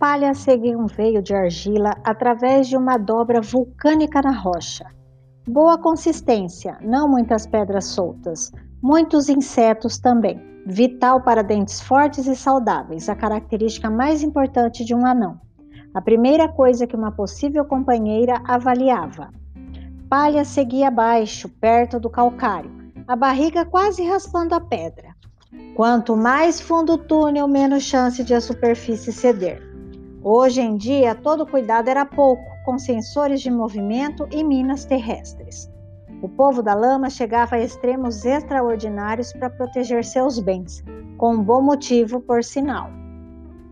Palha seguia um veio de argila através de uma dobra vulcânica na rocha. Boa consistência, não muitas pedras soltas, muitos insetos também. Vital para dentes fortes e saudáveis, a característica mais importante de um anão. A primeira coisa que uma possível companheira avaliava. Palha seguia abaixo, perto do calcário, a barriga quase raspando a pedra. Quanto mais fundo o túnel, menos chance de a superfície ceder. Hoje em dia, todo cuidado era pouco, com sensores de movimento e minas terrestres. O povo da lama chegava a extremos extraordinários para proteger seus bens, com um bom motivo, por sinal.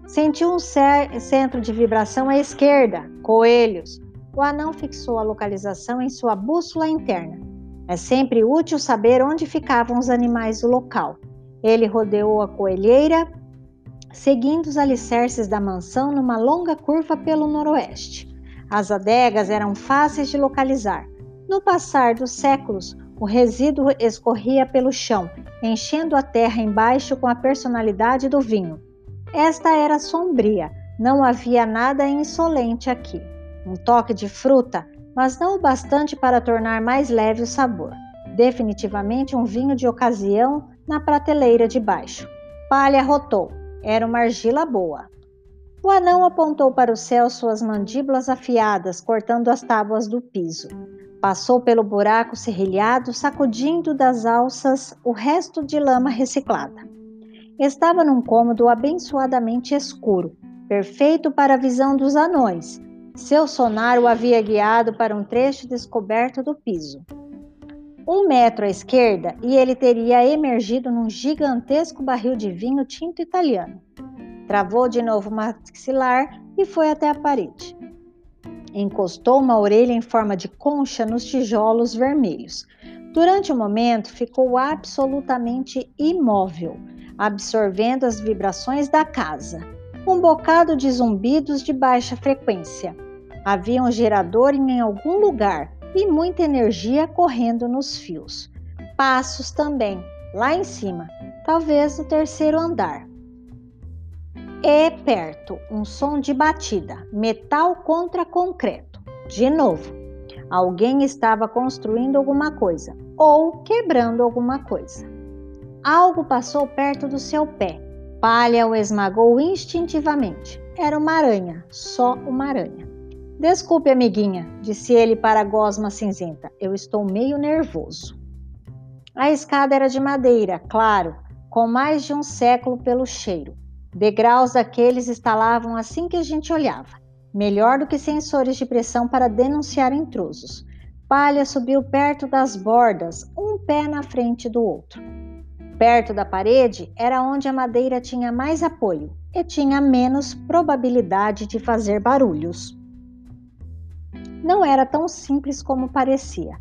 Sentiu um centro de vibração à esquerda, coelhos. O anão fixou a localização em sua bússola interna. É sempre útil saber onde ficavam os animais do local. Ele rodeou a coelheira, seguindo os alicerces da mansão numa longa curva pelo noroeste. As adegas eram fáceis de localizar. No passar dos séculos, o resíduo escorria pelo chão, enchendo a terra embaixo com a personalidade do vinho. Esta era sombria, não havia nada insolente aqui. Um toque de fruta, mas não o bastante para tornar mais leve o sabor. Definitivamente um vinho de ocasião na prateleira de baixo. Palha rotou. Era uma argila boa. O anão apontou para o céu suas mandíbulas afiadas, cortando as tábuas do piso. Passou pelo buraco serrilhado, sacudindo das alças o resto de lama reciclada. Estava num cômodo abençoadamente escuro, perfeito para a visão dos anões. Seu sonar o havia guiado para um trecho descoberto do piso. Um metro à esquerda e ele teria emergido num gigantesco barril de vinho tinto italiano. Travou de novo o maxilar e foi até a parede. Encostou uma orelha em forma de concha nos tijolos vermelhos. Durante um momento ficou absolutamente imóvel absorvendo as vibrações da casa. Um bocado de zumbidos de baixa frequência. Havia um gerador em algum lugar e muita energia correndo nos fios. Passos também, lá em cima, talvez no terceiro andar. E perto, um som de batida, metal contra concreto. De novo, alguém estava construindo alguma coisa ou quebrando alguma coisa. Algo passou perto do seu pé. Palha o esmagou instintivamente. Era uma aranha, só uma aranha. Desculpe, amiguinha, disse ele para a gosma cinzenta. Eu estou meio nervoso. A escada era de madeira, claro, com mais de um século pelo cheiro. Degraus daqueles estalavam assim que a gente olhava. Melhor do que sensores de pressão para denunciar intrusos. Palha subiu perto das bordas, um pé na frente do outro. Perto da parede era onde a madeira tinha mais apoio e tinha menos probabilidade de fazer barulhos. Não era tão simples como parecia.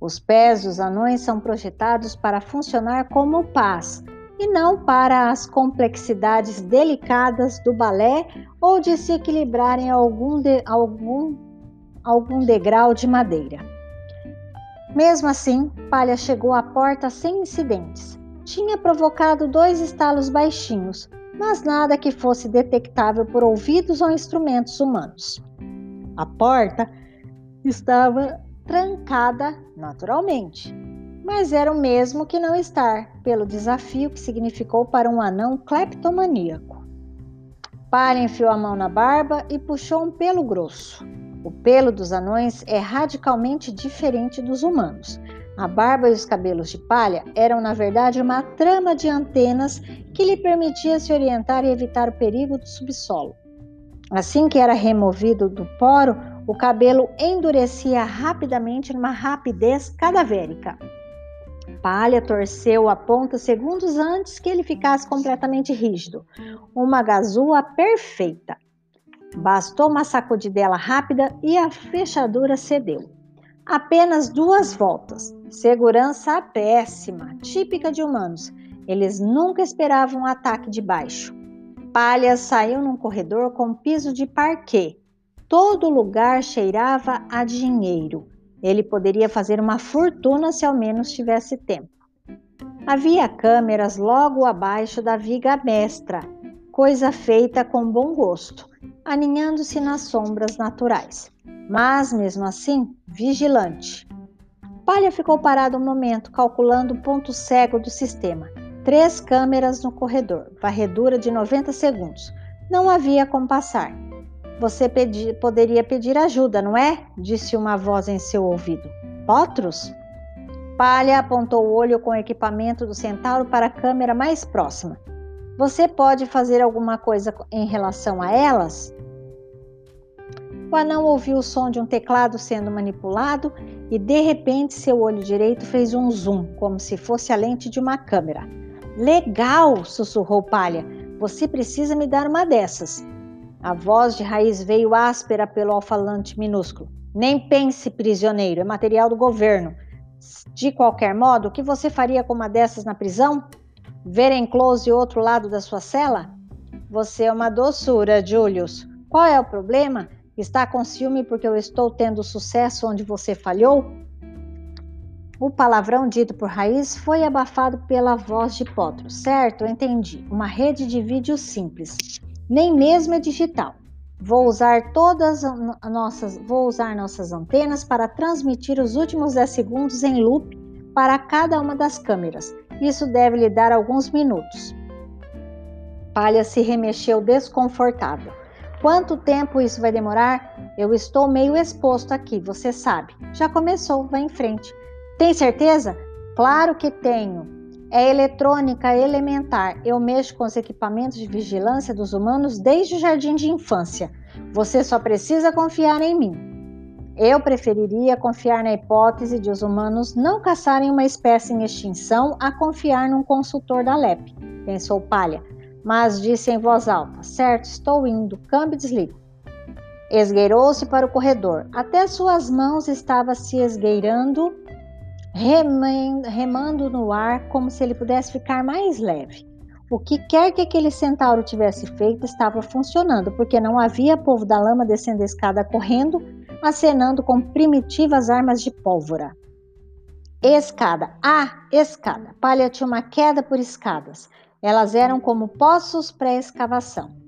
Os pés dos anões são projetados para funcionar como pás e não para as complexidades delicadas do balé ou de se equilibrarem algum, de, algum, algum degrau de madeira. Mesmo assim, Palha chegou à porta sem incidentes tinha provocado dois estalos baixinhos, mas nada que fosse detectável por ouvidos ou instrumentos humanos. A porta estava trancada naturalmente, mas era o mesmo que não estar, pelo desafio que significou para um anão cleptomaníaco. Palha enfiou a mão na barba e puxou um pelo grosso. O pelo dos anões é radicalmente diferente dos humanos. A barba e os cabelos de palha eram, na verdade, uma trama de antenas que lhe permitia se orientar e evitar o perigo do subsolo. Assim que era removido do poro, o cabelo endurecia rapidamente numa rapidez cadavérica. Palha torceu a ponta segundos antes que ele ficasse completamente rígido. Uma gazua perfeita. Bastou uma sacudidela rápida e a fechadura cedeu. Apenas duas voltas. Segurança péssima, típica de humanos. Eles nunca esperavam um ataque de baixo. Palha saiu num corredor com piso de parquet. Todo lugar cheirava a dinheiro. Ele poderia fazer uma fortuna se ao menos tivesse tempo. Havia câmeras logo abaixo da viga mestra, coisa feita com bom gosto. aninhando-se nas sombras naturais, mas mesmo assim vigilante. Palha ficou parado um momento, calculando o ponto cego do sistema. Três câmeras no corredor, varredura de 90 segundos. Não havia como passar. Você pedi, poderia pedir ajuda, não é? Disse uma voz em seu ouvido. Potros? Palha apontou o olho com o equipamento do centauro para a câmera mais próxima. Você pode fazer alguma coisa em relação a elas? O anão ouviu o som de um teclado sendo manipulado e de repente seu olho direito fez um zoom, como se fosse a lente de uma câmera. Legal! sussurrou Palha. Você precisa me dar uma dessas. A voz de raiz veio áspera pelo alfalante minúsculo. Nem pense, prisioneiro, é material do governo. De qualquer modo, o que você faria com uma dessas na prisão? Ver em close outro lado da sua cela? Você é uma doçura, Julius. Qual é o problema? Está com ciúme porque eu estou tendo sucesso onde você falhou? O palavrão dito por Raiz foi abafado pela voz de Potro. Certo, entendi. Uma rede de vídeo simples. Nem mesmo é digital. Vou usar todas nossas, vou usar nossas antenas para transmitir os últimos 10 segundos em loop para cada uma das câmeras. Isso deve lhe dar alguns minutos. Palha se remexeu desconfortável. Quanto tempo isso vai demorar? Eu estou meio exposto aqui, você sabe. Já começou, vá em frente. Tem certeza? Claro que tenho. É eletrônica elementar. Eu mexo com os equipamentos de vigilância dos humanos desde o jardim de infância. Você só precisa confiar em mim. Eu preferiria confiar na hipótese de os humanos não caçarem uma espécie em extinção a confiar num consultor da LEP, pensou Palha, mas disse em voz alta: Certo, estou indo, câmbio e desligo. Esgueirou-se para o corredor. Até suas mãos estavam se esgueirando, remando no ar como se ele pudesse ficar mais leve. O que quer que aquele centauro tivesse feito estava funcionando, porque não havia povo da lama descendo a escada correndo acenando com primitivas armas de pólvora. Escada. Ah, escada. Palha tinha uma queda por escadas. Elas eram como poços pré-escavação.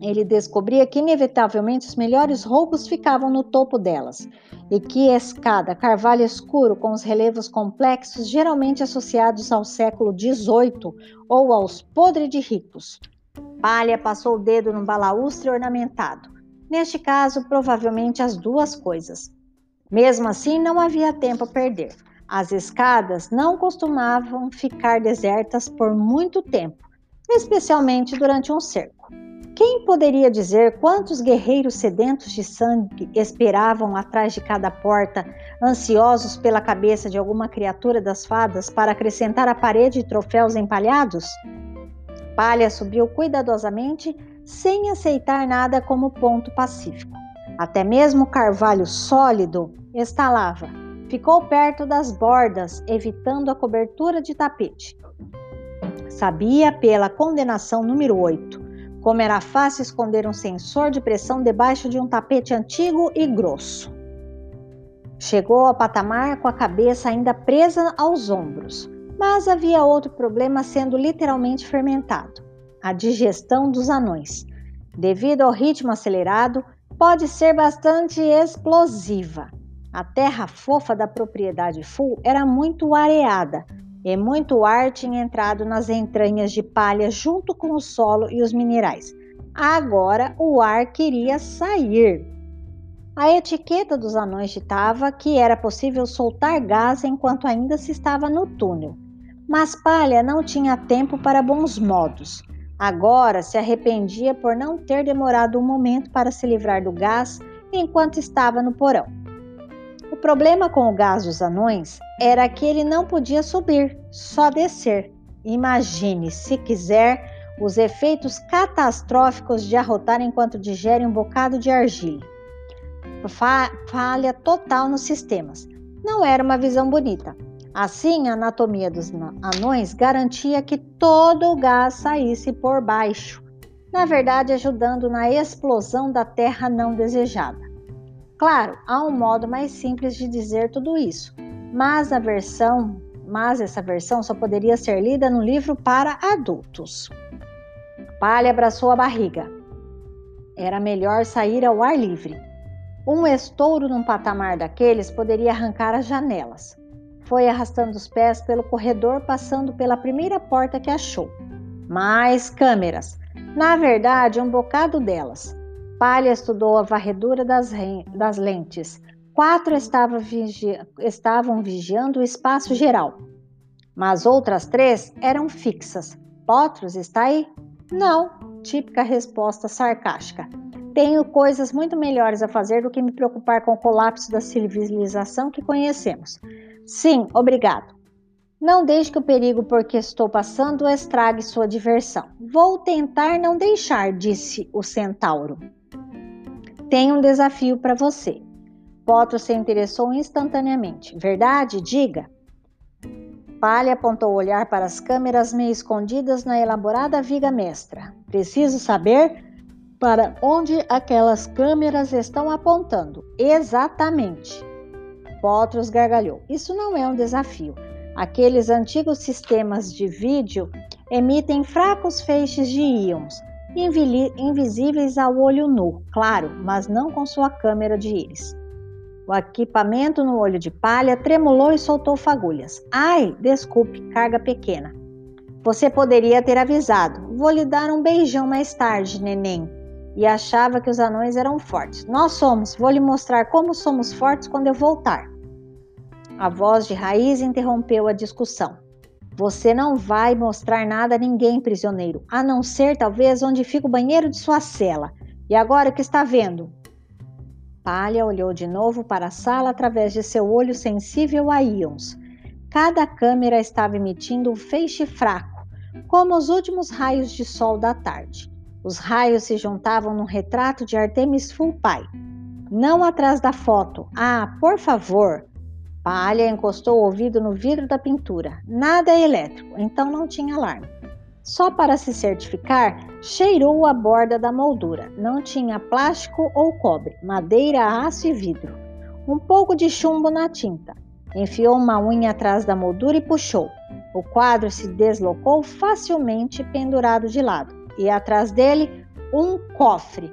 Ele descobria que, inevitavelmente, os melhores roubos ficavam no topo delas, e que escada, carvalho escuro com os relevos complexos, geralmente associados ao século XVIII ou aos podres de ricos. Palha passou o dedo no balaustre ornamentado. Neste caso, provavelmente as duas coisas. Mesmo assim, não havia tempo a perder. As escadas não costumavam ficar desertas por muito tempo, especialmente durante um cerco. Quem poderia dizer quantos guerreiros sedentos de sangue esperavam atrás de cada porta, ansiosos pela cabeça de alguma criatura das fadas para acrescentar à parede troféus empalhados? Palha subiu cuidadosamente sem aceitar nada como ponto pacífico. Até mesmo o carvalho sólido estalava. Ficou perto das bordas, evitando a cobertura de tapete. Sabia pela condenação número 8 como era fácil esconder um sensor de pressão debaixo de um tapete antigo e grosso. Chegou ao patamar com a cabeça ainda presa aos ombros, mas havia outro problema sendo literalmente fermentado a digestão dos anões. Devido ao ritmo acelerado, pode ser bastante explosiva. A terra fofa da propriedade Full era muito areada e muito ar tinha entrado nas entranhas de palha junto com o solo e os minerais. Agora o ar queria sair. A etiqueta dos anões ditava que era possível soltar gás enquanto ainda se estava no túnel. Mas Palha não tinha tempo para bons modos. Agora se arrependia por não ter demorado um momento para se livrar do gás enquanto estava no porão. O problema com o gás dos anões era que ele não podia subir, só descer. Imagine, se quiser, os efeitos catastróficos de arrotar enquanto digere um bocado de argila. Falha total nos sistemas. Não era uma visão bonita. Assim, a anatomia dos anões garantia que todo o gás saísse por baixo, na verdade, ajudando na explosão da terra não desejada. Claro, há um modo mais simples de dizer tudo isso, mas a versão, mas essa versão só poderia ser lida no livro para adultos. Palha abraçou a barriga. Era melhor sair ao ar livre. Um estouro num patamar daqueles poderia arrancar as janelas. Foi arrastando os pés pelo corredor, passando pela primeira porta que achou. Mais câmeras. Na verdade, um bocado delas. Palha estudou a varredura das, das lentes. Quatro estavam, vigi estavam vigiando o espaço geral, mas outras três eram fixas. Potros está aí? Não, típica resposta sarcástica. Tenho coisas muito melhores a fazer do que me preocupar com o colapso da civilização que conhecemos. Sim, obrigado. Não deixe que o perigo por que estou passando estrague sua diversão. Vou tentar não deixar, disse o centauro. Tenho um desafio para você. Potro se interessou instantaneamente. Verdade? Diga. Palha apontou o olhar para as câmeras meio escondidas na elaborada viga mestra. Preciso saber para onde aquelas câmeras estão apontando. Exatamente. Potros gargalhou. Isso não é um desafio. Aqueles antigos sistemas de vídeo emitem fracos feixes de íons invisíveis ao olho nu, claro, mas não com sua câmera de íris. O equipamento no olho de palha tremulou e soltou fagulhas. Ai, desculpe, carga pequena. Você poderia ter avisado. Vou lhe dar um beijão mais tarde, neném. E achava que os anões eram fortes. Nós somos. Vou lhe mostrar como somos fortes quando eu voltar. A voz de Raiz interrompeu a discussão. Você não vai mostrar nada a ninguém, prisioneiro, a não ser talvez onde fica o banheiro de sua cela. E agora o que está vendo? Palha olhou de novo para a sala através de seu olho sensível a íons. Cada câmera estava emitindo um feixe fraco, como os últimos raios de sol da tarde. Os raios se juntavam num retrato de Artemis Fulpai. Não atrás da foto. Ah, por favor, Palha encostou o ouvido no vidro da pintura. Nada é elétrico, então não tinha alarme. Só para se certificar, cheirou a borda da moldura. Não tinha plástico ou cobre, madeira, aço e vidro. Um pouco de chumbo na tinta. Enfiou uma unha atrás da moldura e puxou. O quadro se deslocou facilmente, pendurado de lado. E atrás dele, um cofre.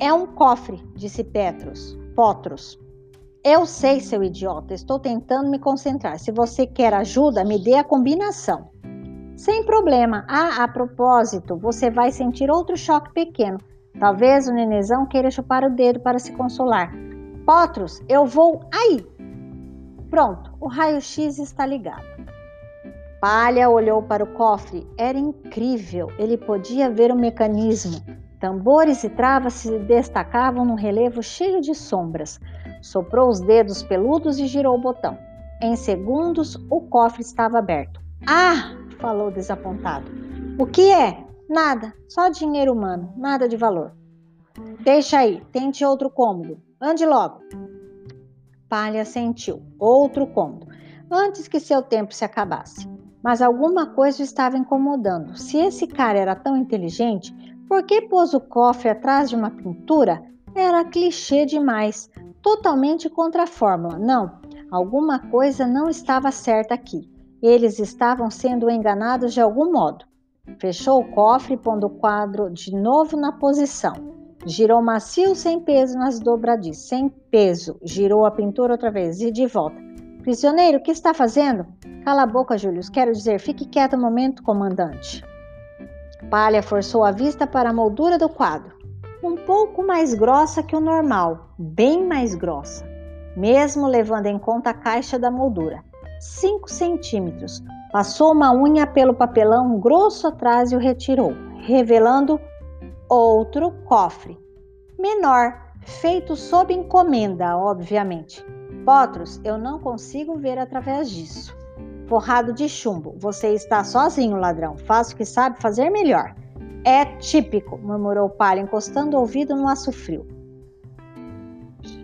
É um cofre, disse Petros. Potros. Eu sei, seu idiota, estou tentando me concentrar. Se você quer ajuda, me dê a combinação. Sem problema. Ah, a propósito, você vai sentir outro choque pequeno. Talvez o nenezão queira chupar o dedo para se consolar. Potros, eu vou aí. Pronto, o raio-x está ligado. Palha olhou para o cofre. Era incrível. Ele podia ver o mecanismo. Tambores e travas se destacavam num relevo cheio de sombras. Soprou os dedos peludos e girou o botão. Em segundos, o cofre estava aberto. Ah! Falou desapontado. O que é? Nada, só dinheiro humano, nada de valor. Deixa aí, tente outro cômodo. Ande logo. Palha sentiu. Outro cômodo. Antes que seu tempo se acabasse. Mas alguma coisa estava incomodando. Se esse cara era tão inteligente, por que pôs o cofre atrás de uma pintura? Era clichê demais totalmente contra a fórmula. Não, alguma coisa não estava certa aqui. Eles estavam sendo enganados de algum modo. Fechou o cofre, pondo o quadro de novo na posição. Girou macio sem peso nas dobradiças. Sem peso. Girou a pintura outra vez e de volta. Prisioneiro, o que está fazendo? Cala a boca, Julius. Quero dizer, fique quieto um momento, comandante. Palha forçou a vista para a moldura do quadro um pouco mais grossa que o normal, bem mais grossa, mesmo levando em conta a caixa da moldura. 5 centímetros. Passou uma unha pelo papelão grosso atrás e o retirou, revelando outro cofre, menor, feito sob encomenda, obviamente. Potros, eu não consigo ver através disso. Forrado de chumbo. Você está sozinho, ladrão. Faça o que sabe fazer melhor. É típico, murmurou Palha, encostando o ouvido no aço frio.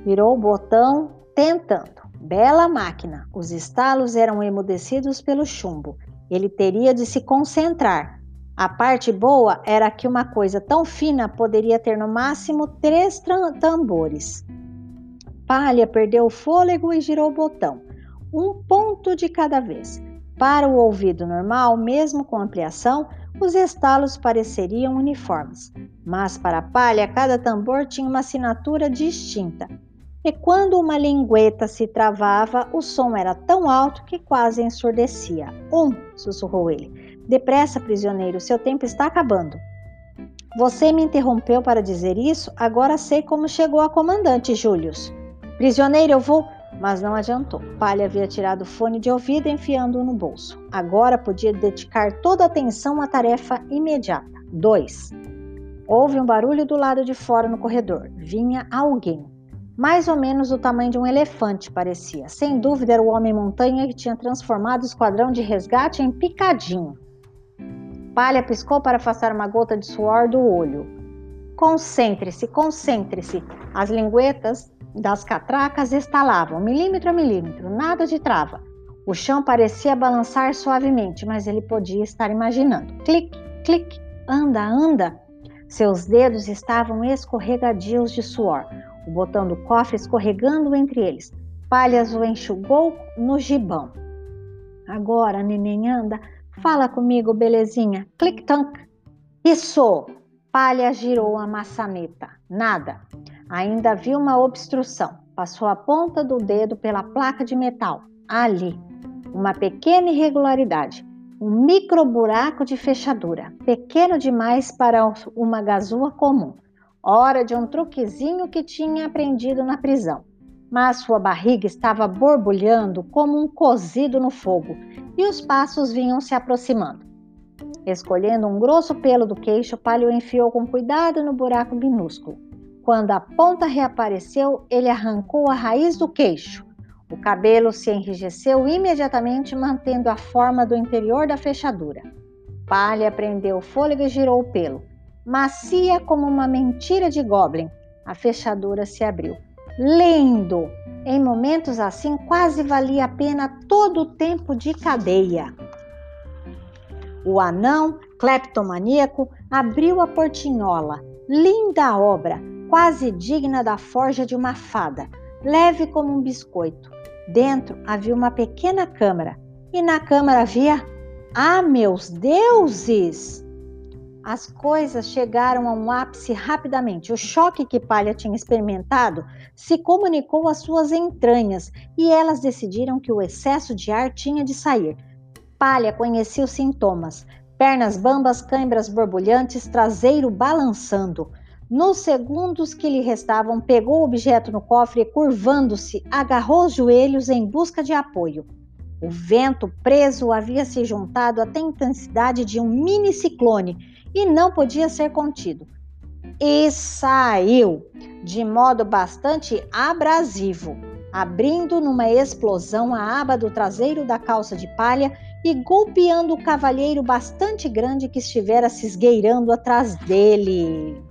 Virou o botão, tentando. Bela máquina. Os estalos eram emudecidos pelo chumbo. Ele teria de se concentrar. A parte boa era que uma coisa tão fina poderia ter no máximo três tambores. Palha perdeu o fôlego e girou o botão. Um ponto de cada vez. Para o ouvido normal, mesmo com ampliação, os estalos pareceriam uniformes, mas para a palha cada tambor tinha uma assinatura distinta. E quando uma lingueta se travava, o som era tão alto que quase ensurdecia. Um, sussurrou ele. Depressa, prisioneiro, seu tempo está acabando. Você me interrompeu para dizer isso? Agora sei como chegou a comandante, Július. Prisioneiro, eu vou. Mas não adiantou. Palha havia tirado o fone de ouvido enfiando-o no bolso. Agora podia dedicar toda a atenção à tarefa imediata. 2. Houve um barulho do lado de fora no corredor. Vinha alguém. Mais ou menos do tamanho de um elefante, parecia. Sem dúvida era o Homem-Montanha que tinha transformado o esquadrão de resgate em picadinho. Palha piscou para afastar uma gota de suor do olho. Concentre-se, concentre-se. As linguetas das catracas estalavam, milímetro a milímetro, nada de trava. O chão parecia balançar suavemente, mas ele podia estar imaginando. Clique, clique, anda, anda. Seus dedos estavam escorregadios de suor, o botão do cofre escorregando entre eles. Palhas o enxugou no gibão. Agora, neném, anda. Fala comigo, belezinha. Clic-tank. Isso! Palha girou a maçaneta. Nada. Ainda viu uma obstrução. Passou a ponta do dedo pela placa de metal. Ali, uma pequena irregularidade, um micro buraco de fechadura, pequeno demais para uma gazua comum. Hora de um truquezinho que tinha aprendido na prisão. Mas sua barriga estava borbulhando como um cozido no fogo e os passos vinham se aproximando. Escolhendo um grosso pelo do queixo, Palio enfiou com cuidado no buraco minúsculo. Quando a ponta reapareceu, ele arrancou a raiz do queixo. O cabelo se enrijeceu imediatamente, mantendo a forma do interior da fechadura. Palha prendeu o fôlego e girou o pelo. Macia como uma mentira de goblin, a fechadura se abriu. Lindo! Em momentos assim, quase valia a pena todo o tempo de cadeia. O anão, cleptomaníaco, abriu a portinhola. Linda obra, quase digna da forja de uma fada, leve como um biscoito. Dentro havia uma pequena câmara, e na câmara havia. Ah, meus deuses! As coisas chegaram a um ápice rapidamente. O choque que Palha tinha experimentado se comunicou às suas entranhas e elas decidiram que o excesso de ar tinha de sair. Palha conhecia os sintomas: pernas bambas, câimbras borbulhantes, traseiro balançando. Nos segundos que lhe restavam, pegou o objeto no cofre e, curvando-se, agarrou os joelhos em busca de apoio. O vento preso havia se juntado até a intensidade de um mini ciclone e não podia ser contido. E saiu de modo bastante abrasivo, abrindo numa explosão a aba do traseiro da calça de palha e golpeando o cavalheiro bastante grande que estivera se esgueirando atrás dele.